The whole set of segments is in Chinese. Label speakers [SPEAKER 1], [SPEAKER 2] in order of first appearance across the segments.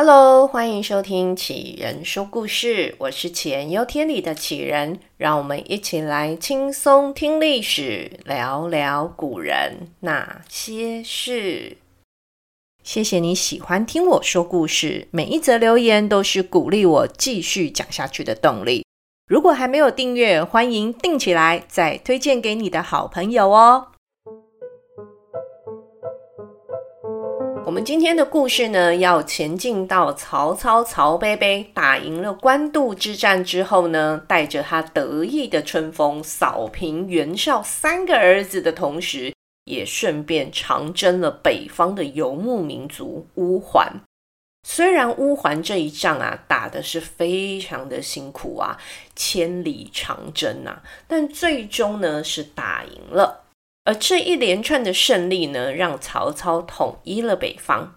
[SPEAKER 1] Hello，欢迎收听杞人说故事，我是杞人忧天里的杞人，让我们一起来轻松听历史，聊聊古人那些事。谢谢你喜欢听我说故事，每一则留言都是鼓励我继续讲下去的动力。如果还没有订阅，欢迎订起来，再推荐给你的好朋友哦。我们今天的故事呢，要前进到曹操曹伯伯打赢了官渡之战之后呢，带着他得意的春风扫平袁绍三个儿子的同时，也顺便长征了北方的游牧民族乌桓。虽然乌桓这一仗啊，打的是非常的辛苦啊，千里长征啊，但最终呢是打赢了。而这一连串的胜利呢，让曹操统一了北方。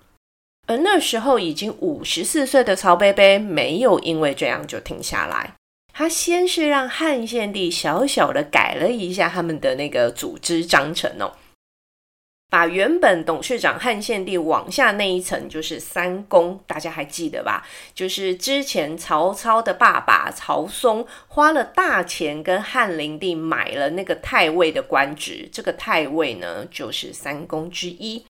[SPEAKER 1] 而那时候已经五十四岁的曹伯伯，没有因为这样就停下来。他先是让汉献帝小小的改了一下他们的那个组织章程哦。把原本董事长汉献帝往下那一层就是三公，大家还记得吧？就是之前曹操的爸爸曹嵩花了大钱跟汉灵帝买了那个太尉的官职，这个太尉呢就是三公之一。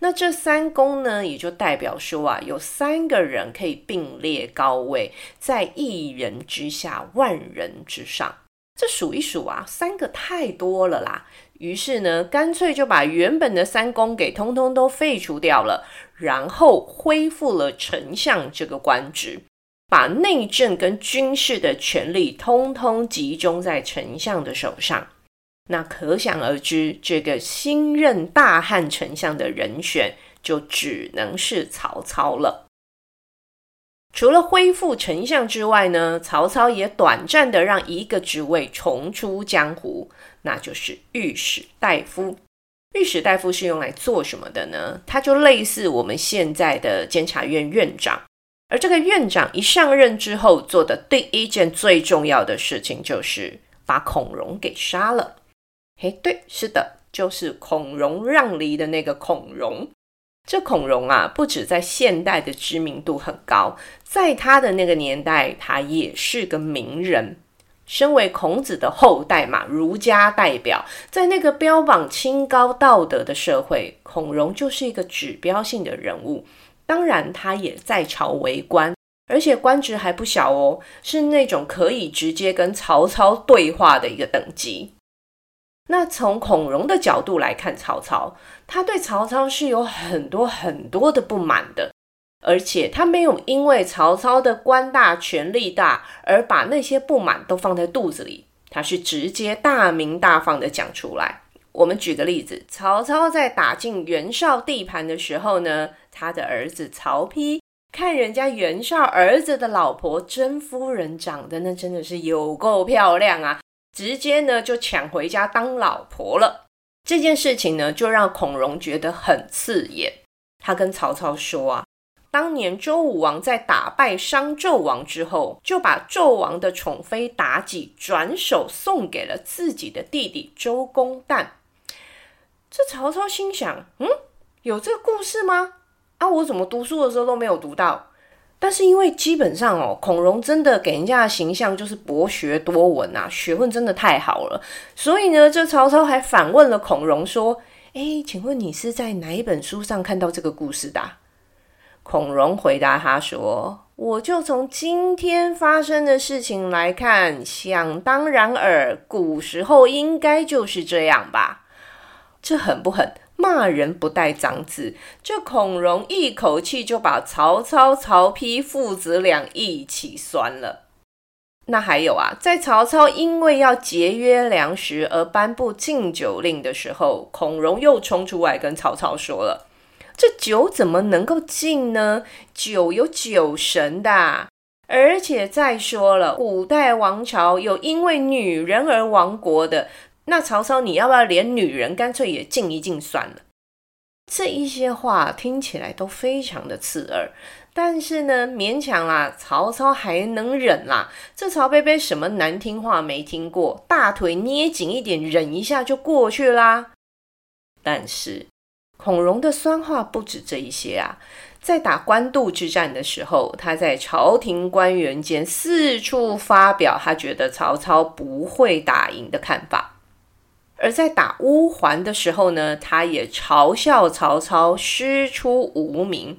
[SPEAKER 1] 那这三公呢，也就代表说啊，有三个人可以并列高位，在一人之下，万人之上。这数一数啊，三个太多了啦。于是呢，干脆就把原本的三公给通通都废除掉了，然后恢复了丞相这个官职，把内政跟军事的权力通通集中在丞相的手上。那可想而知，这个新任大汉丞相的人选就只能是曹操了。除了恢复丞相之外呢，曹操也短暂的让一个职位重出江湖，那就是御史大夫。御史大夫是用来做什么的呢？他就类似我们现在的监察院院长。而这个院长一上任之后，做的第一件最重要的事情就是把孔融给杀了。嘿，对，是的，就是孔融让梨的那个孔融。这孔融啊，不止在现代的知名度很高，在他的那个年代，他也是个名人。身为孔子的后代嘛，儒家代表，在那个标榜清高道德的社会，孔融就是一个指标性的人物。当然，他也在朝为官，而且官职还不小哦，是那种可以直接跟曹操对话的一个等级。那从孔融的角度来看，曹操，他对曹操是有很多很多的不满的，而且他没有因为曹操的官大权力大而把那些不满都放在肚子里，他是直接大明大放的讲出来。我们举个例子，曹操在打进袁绍地盘的时候呢，他的儿子曹丕看人家袁绍儿子的老婆甄夫人长得那真的是有够漂亮啊！直接呢就抢回家当老婆了，这件事情呢就让孔融觉得很刺眼。他跟曹操说啊，当年周武王在打败商纣王之后，就把纣王的宠妃妲己转手送给了自己的弟弟周公旦。这曹操心想，嗯，有这个故事吗？啊，我怎么读书的时候都没有读到？但是因为基本上哦，孔融真的给人家的形象就是博学多闻啊，学问真的太好了，所以呢，这曹操还反问了孔融说：“诶，请问你是在哪一本书上看到这个故事的？”孔融回答他说：“我就从今天发生的事情来看，想当然尔，古时候应该就是这样吧？这狠不狠？”骂人不带脏字，这孔融一口气就把曹操、曹丕父子俩一起酸了。那还有啊，在曹操因为要节约粮食而颁布禁酒令的时候，孔融又冲出来跟曹操说了：“这酒怎么能够禁呢？酒有酒神的，而且再说了，古代王朝有因为女人而亡国的。”那曹操，你要不要连女人干脆也禁一禁算了？这一些话听起来都非常的刺耳，但是呢，勉强啦，曹操还能忍啦。这曹伯伯什么难听话没听过，大腿捏紧一点，忍一下就过去啦。但是孔融的酸话不止这一些啊，在打官渡之战的时候，他在朝廷官员间四处发表他觉得曹操不会打赢的看法；而在打乌桓的时候呢，他也嘲笑曹操师出无名。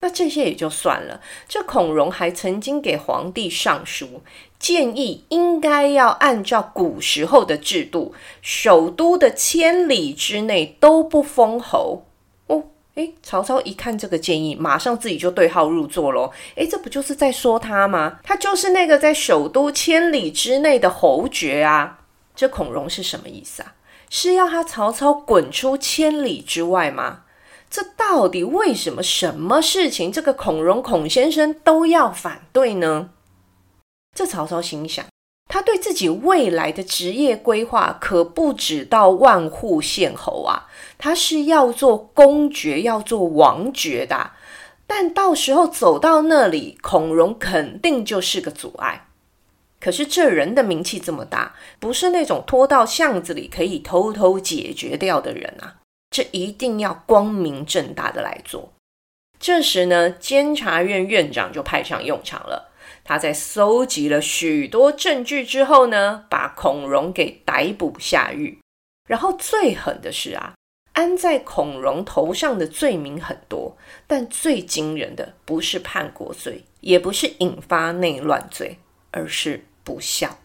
[SPEAKER 1] 那这些也就算了，这孔融还曾经给皇帝上书，建议应该要按照古时候的制度，首都的千里之内都不封侯。哦诶，曹操一看这个建议，马上自己就对号入座喽。诶，这不就是在说他吗？他就是那个在首都千里之内的侯爵啊。这孔融是什么意思啊？是要他曹操滚出千里之外吗？这到底为什么？什么事情这个孔融孔先生都要反对呢？这曹操心想。他对自己未来的职业规划可不止到万户县侯啊，他是要做公爵，要做王爵的。但到时候走到那里，孔融肯定就是个阻碍。可是这人的名气这么大，不是那种拖到巷子里可以偷偷解决掉的人啊，这一定要光明正大的来做。这时呢，监察院院长就派上用场了。他在搜集了许多证据之后呢，把孔融给逮捕下狱。然后最狠的是啊，安在孔融头上的罪名很多，但最惊人的不是叛国罪，也不是引发内乱罪，而是不孝。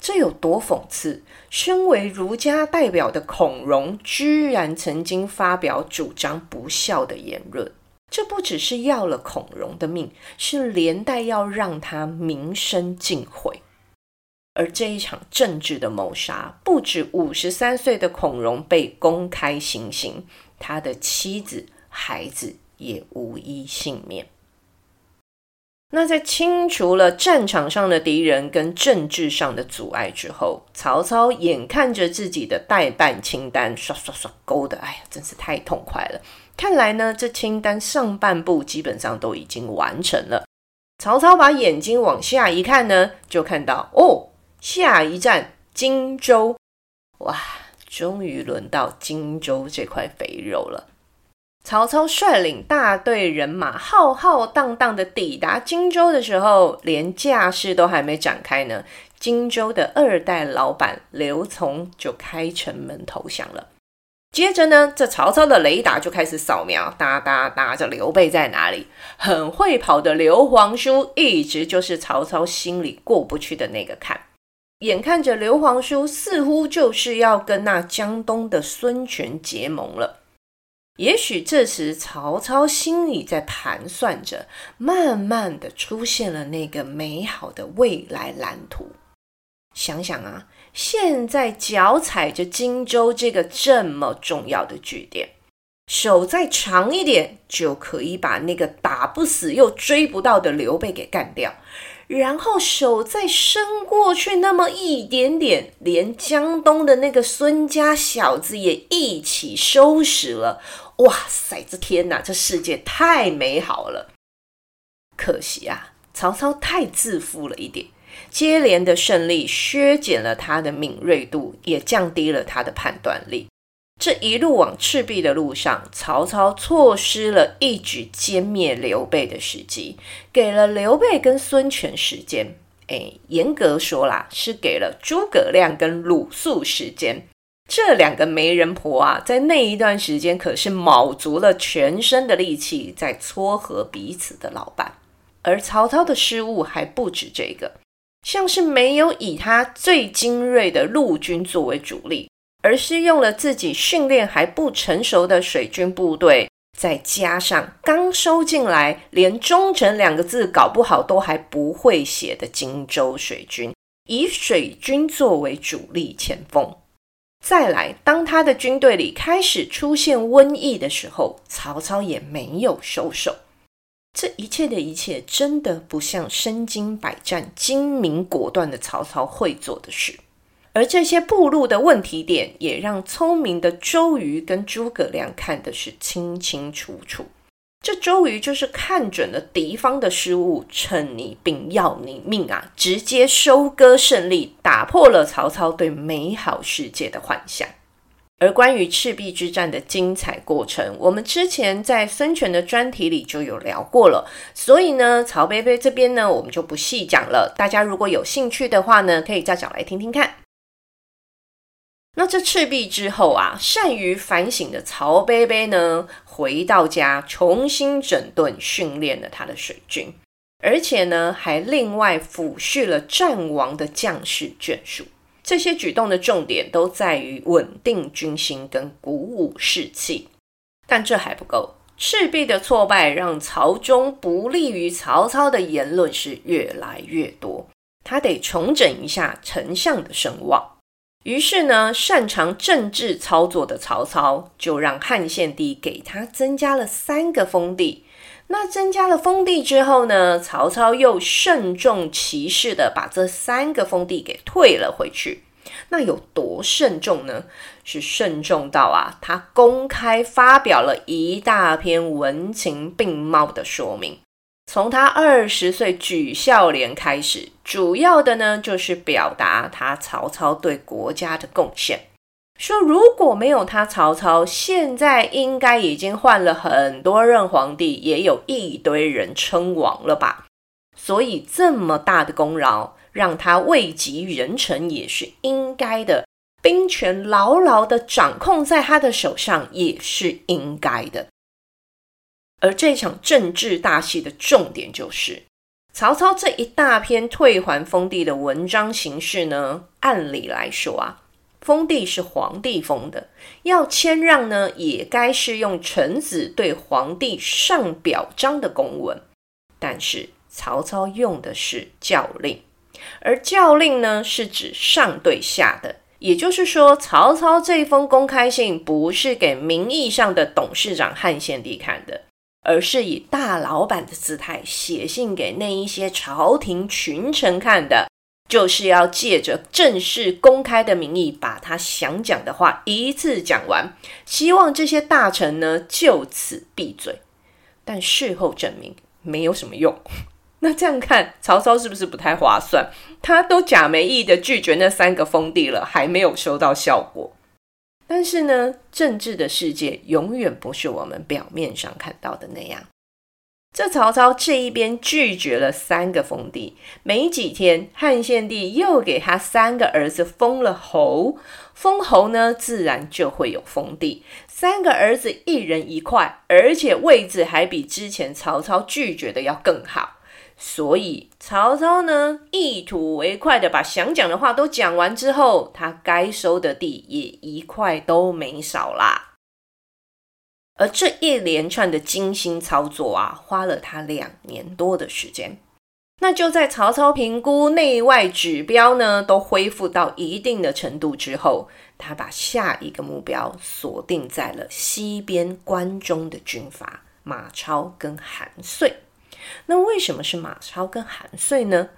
[SPEAKER 1] 这有多讽刺？身为儒家代表的孔融，居然曾经发表主张不孝的言论。这不只是要了孔融的命，是连带要让他名声尽毁。而这一场政治的谋杀，不止五十三岁的孔融被公开行刑，他的妻子、孩子也无一幸免。那在清除了战场上的敌人跟政治上的阻碍之后，曹操眼看着自己的待办清单刷刷刷勾的，哎呀，真是太痛快了。看来呢，这清单上半部基本上都已经完成了。曹操把眼睛往下一看呢，就看到哦，下一站荆州，哇，终于轮到荆州这块肥肉了。曹操率领大队人马浩浩荡荡的抵达荆州的时候，连架势都还没展开呢，荆州的二代老板刘琮就开城门投降了。接着呢，这曹操的雷达就开始扫描，哒哒哒，这刘备在哪里？很会跑的刘皇叔一直就是曹操心里过不去的那个坎。眼看着刘皇叔似乎就是要跟那江东的孙权结盟了。也许这时曹操心里在盘算着，慢慢的出现了那个美好的未来蓝图。想想啊，现在脚踩着荆州这个这么重要的据点，手再长一点，就可以把那个打不死又追不到的刘备给干掉。然后手再伸过去那么一点点，连江东的那个孙家小子也一起收拾了。哇塞，这天哪，这世界太美好了！可惜啊，曹操太自负了一点，接连的胜利削减了他的敏锐度，也降低了他的判断力。这一路往赤壁的路上，曹操错失了一举歼灭刘备的时机，给了刘备跟孙权时间。哎，严格说啦，是给了诸葛亮跟鲁肃时间。这两个媒人婆啊，在那一段时间可是卯足了全身的力气，在撮合彼此的老伴。而曹操的失误还不止这个，像是没有以他最精锐的陆军作为主力。而是用了自己训练还不成熟的水军部队，再加上刚收进来，连忠诚两个字搞不好都还不会写的荆州水军，以水军作为主力前锋。再来，当他的军队里开始出现瘟疫的时候，曹操也没有收手。这一切的一切，真的不像身经百战、精明果断的曹操会做的事。而这些暴露的问题点，也让聪明的周瑜跟诸葛亮看的是清清楚楚。这周瑜就是看准了敌方的失误，趁你病要你命啊！直接收割胜利，打破了曹操对美好世界的幻想。而关于赤壁之战的精彩过程，我们之前在孙权的专题里就有聊过了，所以呢，曹贝贝这边呢，我们就不细讲了。大家如果有兴趣的话呢，可以再找来听听看。那这赤壁之后啊，善于反省的曹贝贝呢，回到家重新整顿训练了他的水军，而且呢，还另外抚恤了战亡的将士眷属。这些举动的重点都在于稳定军心跟鼓舞士气，但这还不够。赤壁的挫败让曹中不利于曹操的言论是越来越多，他得重整一下丞相的声望。于是呢，擅长政治操作的曹操就让汉献帝给他增加了三个封地。那增加了封地之后呢，曹操又慎重其事的把这三个封地给退了回去。那有多慎重呢？是慎重到啊，他公开发表了一大篇文情并茂的说明。从他二十岁举孝廉开始，主要的呢就是表达他曹操对国家的贡献。说如果没有他曹操，现在应该已经换了很多任皇帝，也有一堆人称王了吧？所以这么大的功劳，让他位极人臣也是应该的，兵权牢牢的掌控在他的手上也是应该的。而这场政治大戏的重点就是，曹操这一大篇退还封地的文章形式呢，按理来说啊。封地是皇帝封的，要谦让呢，也该是用臣子对皇帝上表彰的公文。但是曹操用的是教令，而教令呢，是指上对下的，也就是说，曹操这封公开信不是给名义上的董事长汉献帝看的，而是以大老板的姿态写信给那一些朝廷群臣看的。就是要借着正式公开的名义，把他想讲的话一次讲完，希望这些大臣呢就此闭嘴。但事后证明没有什么用。那这样看，曹操是不是不太划算？他都假没意的拒绝那三个封地了，还没有收到效果。但是呢，政治的世界永远不是我们表面上看到的那样。这曹操这一边拒绝了三个封地，没几天，汉献帝又给他三个儿子封了侯，封侯呢，自然就会有封地。三个儿子一人一块，而且位置还比之前曹操拒绝的要更好。所以曹操呢，一吐为快的把想讲的话都讲完之后，他该收的地也一块都没少啦。而这一连串的精心操作啊，花了他两年多的时间。那就在曹操评估内外指标呢都恢复到一定的程度之后，他把下一个目标锁定在了西边关中的军阀马超跟韩遂。那为什么是马超跟韩遂呢？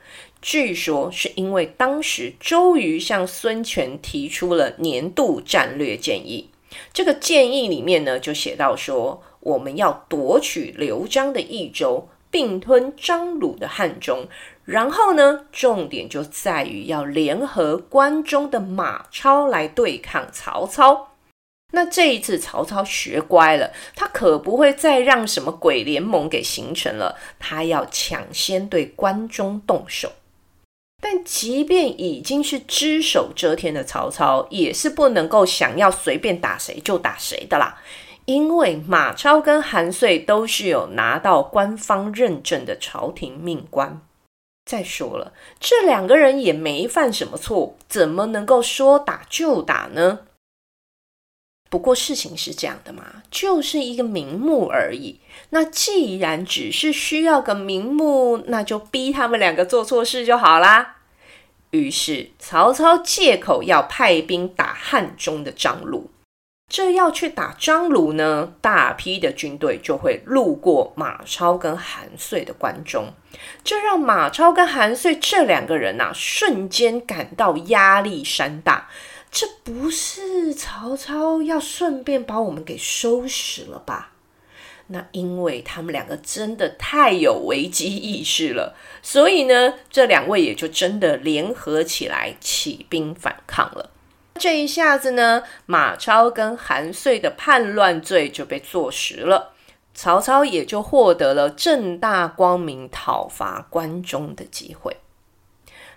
[SPEAKER 1] 据说是因为当时周瑜向孙权提出了年度战略建议。这个建议里面呢，就写到说，我们要夺取刘璋的益州，并吞张鲁的汉中，然后呢，重点就在于要联合关中的马超来对抗曹操。那这一次曹操学乖了，他可不会再让什么鬼联盟给形成了，他要抢先对关中动手。但即便已经是只手遮天的曹操，也是不能够想要随便打谁就打谁的啦。因为马超跟韩遂都是有拿到官方认证的朝廷命官。再说了，这两个人也没犯什么错，怎么能够说打就打呢？不过事情是这样的嘛，就是一个名目而已。那既然只是需要个名目，那就逼他们两个做错事就好啦。于是曹操借口要派兵打汉中的张鲁，这要去打张鲁呢，大批的军队就会路过马超跟韩遂的关中，这让马超跟韩遂这两个人呐，瞬间感到压力山大。这不是曹操要顺便把我们给收拾了吧？那因为他们两个真的太有危机意识了，所以呢，这两位也就真的联合起来起兵反抗了。这一下子呢，马超跟韩遂的叛乱罪就被坐实了，曹操也就获得了正大光明讨伐关中的机会。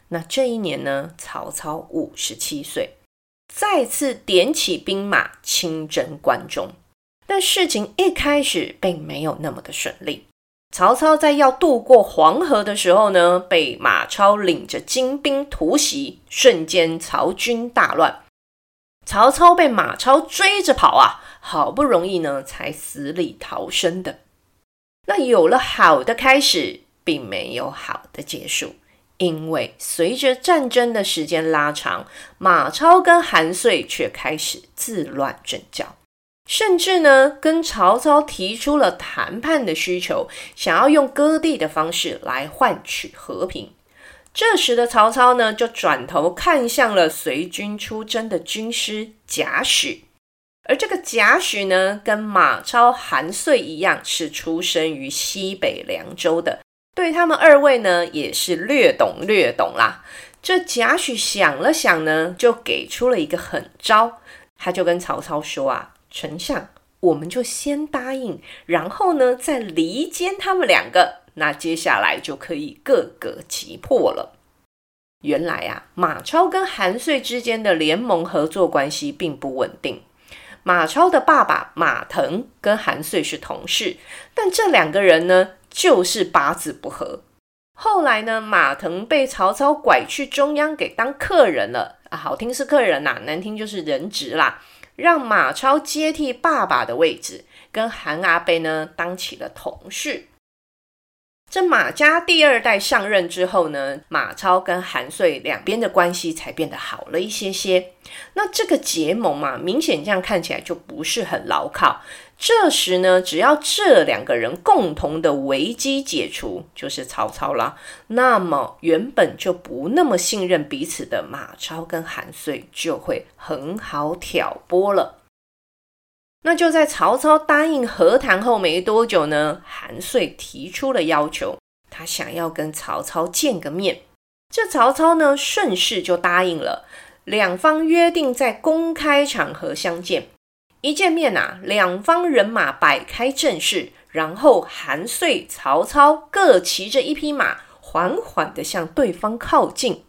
[SPEAKER 1] 那这一年呢，曹操五十七岁，再次点起兵马亲征关中。但事情一开始并没有那么的顺利。曹操在要渡过黄河的时候呢，被马超领着精兵突袭，瞬间曹军大乱。曹操被马超追着跑啊，好不容易呢才死里逃生的。那有了好的开始，并没有好的结束，因为随着战争的时间拉长，马超跟韩遂却开始自乱阵脚。甚至呢，跟曹操提出了谈判的需求，想要用割地的方式来换取和平。这时的曹操呢，就转头看向了随军出征的军师贾诩，而这个贾诩呢，跟马超、韩遂一样，是出生于西北凉州的，对他们二位呢，也是略懂略懂啦。这贾诩想了想呢，就给出了一个狠招，他就跟曹操说啊。丞相，我们就先答应，然后呢，再离间他们两个，那接下来就可以各个击破了。原来啊，马超跟韩遂之间的联盟合作关系并不稳定。马超的爸爸马腾跟韩遂是同事，但这两个人呢，就是八字不合。后来呢，马腾被曹操拐去中央给当客人了啊，好听是客人呐、啊，难听就是人质啦。让马超接替爸爸的位置，跟韩阿伯呢当起了同事。这马家第二代上任之后呢，马超跟韩遂两边的关系才变得好了一些些。那这个结盟嘛，明显这样看起来就不是很牢靠。这时呢，只要这两个人共同的危机解除，就是曹操了。那么原本就不那么信任彼此的马超跟韩遂就会很好挑拨了。那就在曹操答应和谈后没多久呢，韩遂提出了要求，他想要跟曹操见个面。这曹操呢，顺势就答应了，两方约定在公开场合相见。一见面啊，两方人马摆开阵势，然后韩遂、曹操各骑着一匹马，缓缓地向对方靠近。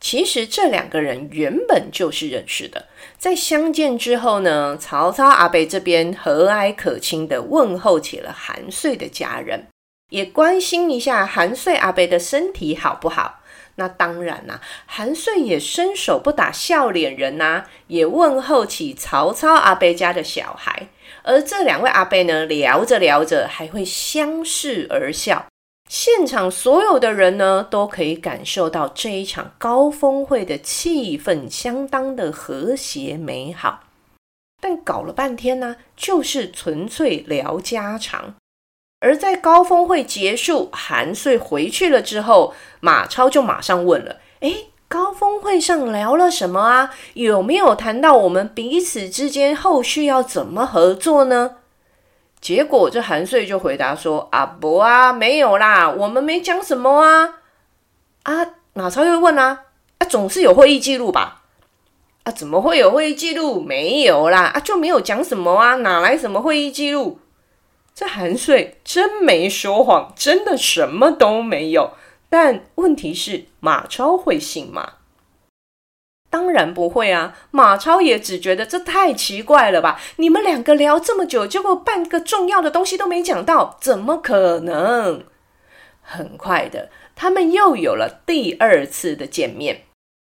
[SPEAKER 1] 其实这两个人原本就是认识的，在相见之后呢，曹操阿北这边和蔼可亲地问候起了韩遂的家人，也关心一下韩遂阿北的身体好不好。那当然啦、啊，韩遂也伸手不打笑脸人呐、也问候起曹操阿伯家的小孩。而这两位阿伯呢，聊着聊着还会相视而笑。现场所有的人呢，都可以感受到这一场高峰会的气氛相当的和谐美好。但搞了半天呢，就是纯粹聊家常。而在高峰会结束，韩遂回去了之后，马超就马上问了：“诶，高峰会上聊了什么啊？有没有谈到我们彼此之间后续要怎么合作呢？”结果这韩遂就回答说：“啊不啊，没有啦，我们没讲什么啊。”啊，马超又问啊：“啊，总是有会议记录吧？啊，怎么会有会议记录？没有啦，啊，就没有讲什么啊，哪来什么会议记录？”这韩遂真没说谎，真的什么都没有。但问题是，马超会信吗？当然不会啊！马超也只觉得这太奇怪了吧？你们两个聊这么久，结果半个重要的东西都没讲到，怎么可能？很快的，他们又有了第二次的见面，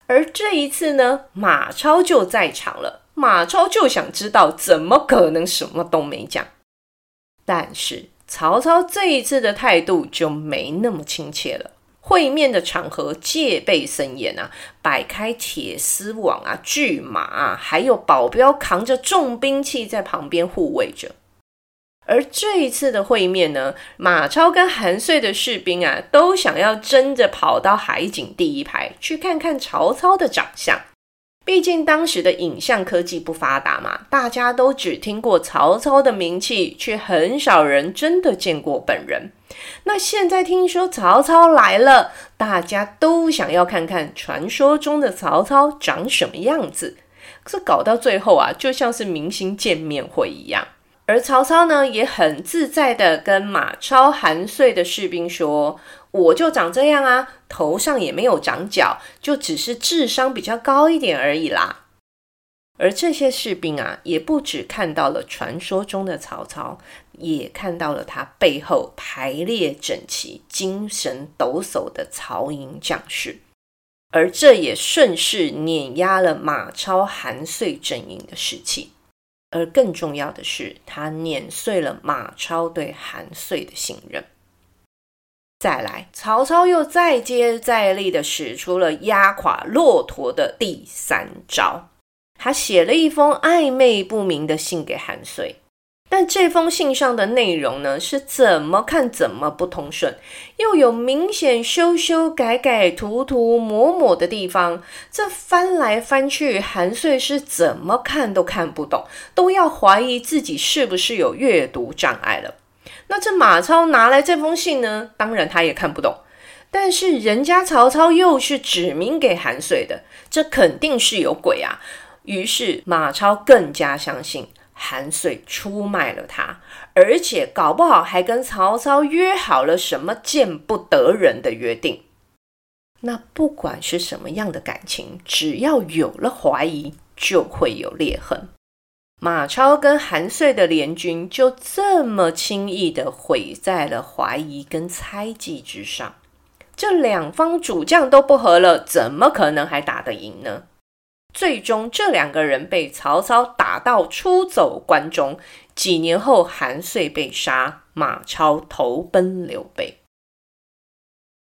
[SPEAKER 1] 而这一次呢，马超就在场了。马超就想知道，怎么可能什么都没讲？但是曹操这一次的态度就没那么亲切了。会面的场合戒备森严啊，摆开铁丝网啊、巨马啊，还有保镖扛着重兵器在旁边护卫着。而这一次的会面呢，马超跟韩遂的士兵啊，都想要争着跑到海景第一排去看看曹操的长相。毕竟当时的影像科技不发达嘛，大家都只听过曹操的名气，却很少人真的见过本人。那现在听说曹操来了，大家都想要看看传说中的曹操长什么样子。这搞到最后啊，就像是明星见面会一样。而曹操呢，也很自在的跟马超、韩遂的士兵说：“我就长这样啊，头上也没有长角，就只是智商比较高一点而已啦。”而这些士兵啊，也不只看到了传说中的曹操，也看到了他背后排列整齐、精神抖擞的曹营将士，而这也顺势碾压了马超、韩遂阵营的士气。而更重要的是，他碾碎了马超对韩遂的信任。再来，曹操又再接再厉的使出了压垮骆驼的第三招。他写了一封暧昧不明的信给韩遂。但这封信上的内容呢，是怎么看怎么不通顺，又有明显修修改改、涂涂抹抹的地方。这翻来翻去，韩遂是怎么看都看不懂，都要怀疑自己是不是有阅读障碍了。那这马超拿来这封信呢，当然他也看不懂。但是人家曹操又是指明给韩遂的，这肯定是有鬼啊！于是马超更加相信。韩遂出卖了他，而且搞不好还跟曹操约好了什么见不得人的约定。那不管是什么样的感情，只要有了怀疑，就会有裂痕。马超跟韩遂的联军就这么轻易地毁在了怀疑跟猜忌之上。这两方主将都不和了，怎么可能还打得赢呢？最终，这两个人被曹操打到出走关中。几年后，韩遂被杀，马超投奔刘备。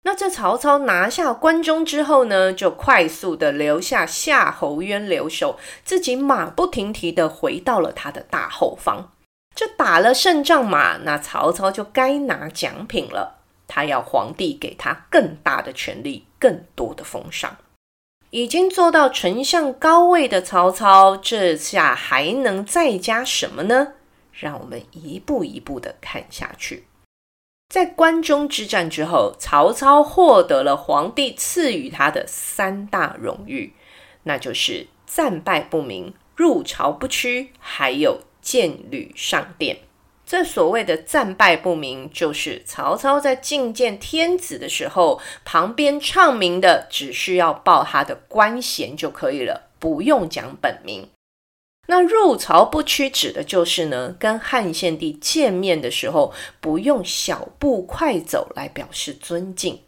[SPEAKER 1] 那这曹操拿下关中之后呢，就快速的留下夏侯渊留守，自己马不停蹄的回到了他的大后方。这打了胜仗嘛，那曹操就该拿奖品了。他要皇帝给他更大的权力，更多的封赏。已经做到丞相高位的曹操，这下还能再加什么呢？让我们一步一步的看下去。在关中之战之后，曹操获得了皇帝赐予他的三大荣誉，那就是战败不鸣、入朝不屈，还有剑履上殿。这所谓的战败不明，就是曹操在觐见天子的时候，旁边唱名的只需要报他的官衔就可以了，不用讲本名。那入朝不趋指的就是呢，跟汉献帝见面的时候，不用小步快走来表示尊敬。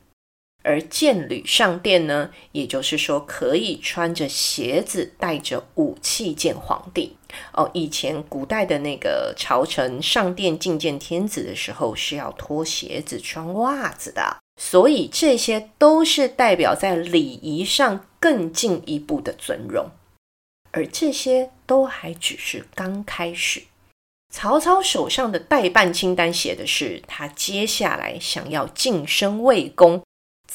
[SPEAKER 1] 而剑履上殿呢，也就是说可以穿着鞋子，带着武器见皇帝。哦，以前古代的那个朝臣上殿觐见天子的时候是要脱鞋子、穿袜子的，所以这些都是代表在礼仪上更进一步的尊荣。而这些都还只是刚开始。曹操手上的待办清单写的是，他接下来想要晋升魏公。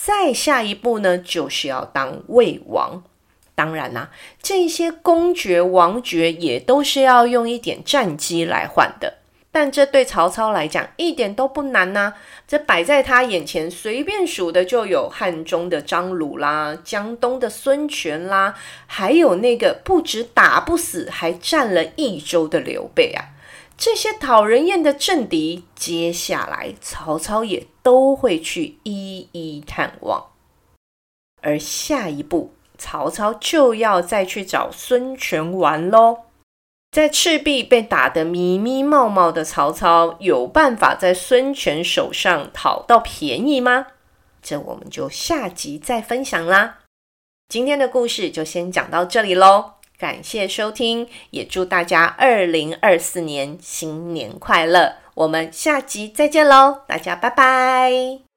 [SPEAKER 1] 再下一步呢，就是要当魏王。当然啦、这些公爵、王爵也都是要用一点战绩来换的。但这对曹操来讲一点都不难呐、这摆在他眼前，随便数的就有汉中的张鲁啦，江东的孙权啦，还有那个不止打不死，还占了益州的刘备啊。这些讨人厌的政敌，接下来曹操也都会去一一探望。而下一步，曹操就要再去找孙权玩喽。在赤壁被打得迷迷冒冒的曹操，有办法在孙权手上讨到便宜吗？这我们就下集再分享啦。今天的故事就先讲到这里喽。感谢收听，也祝大家二零二四年新年快乐！我们下集再见喽，大家拜拜。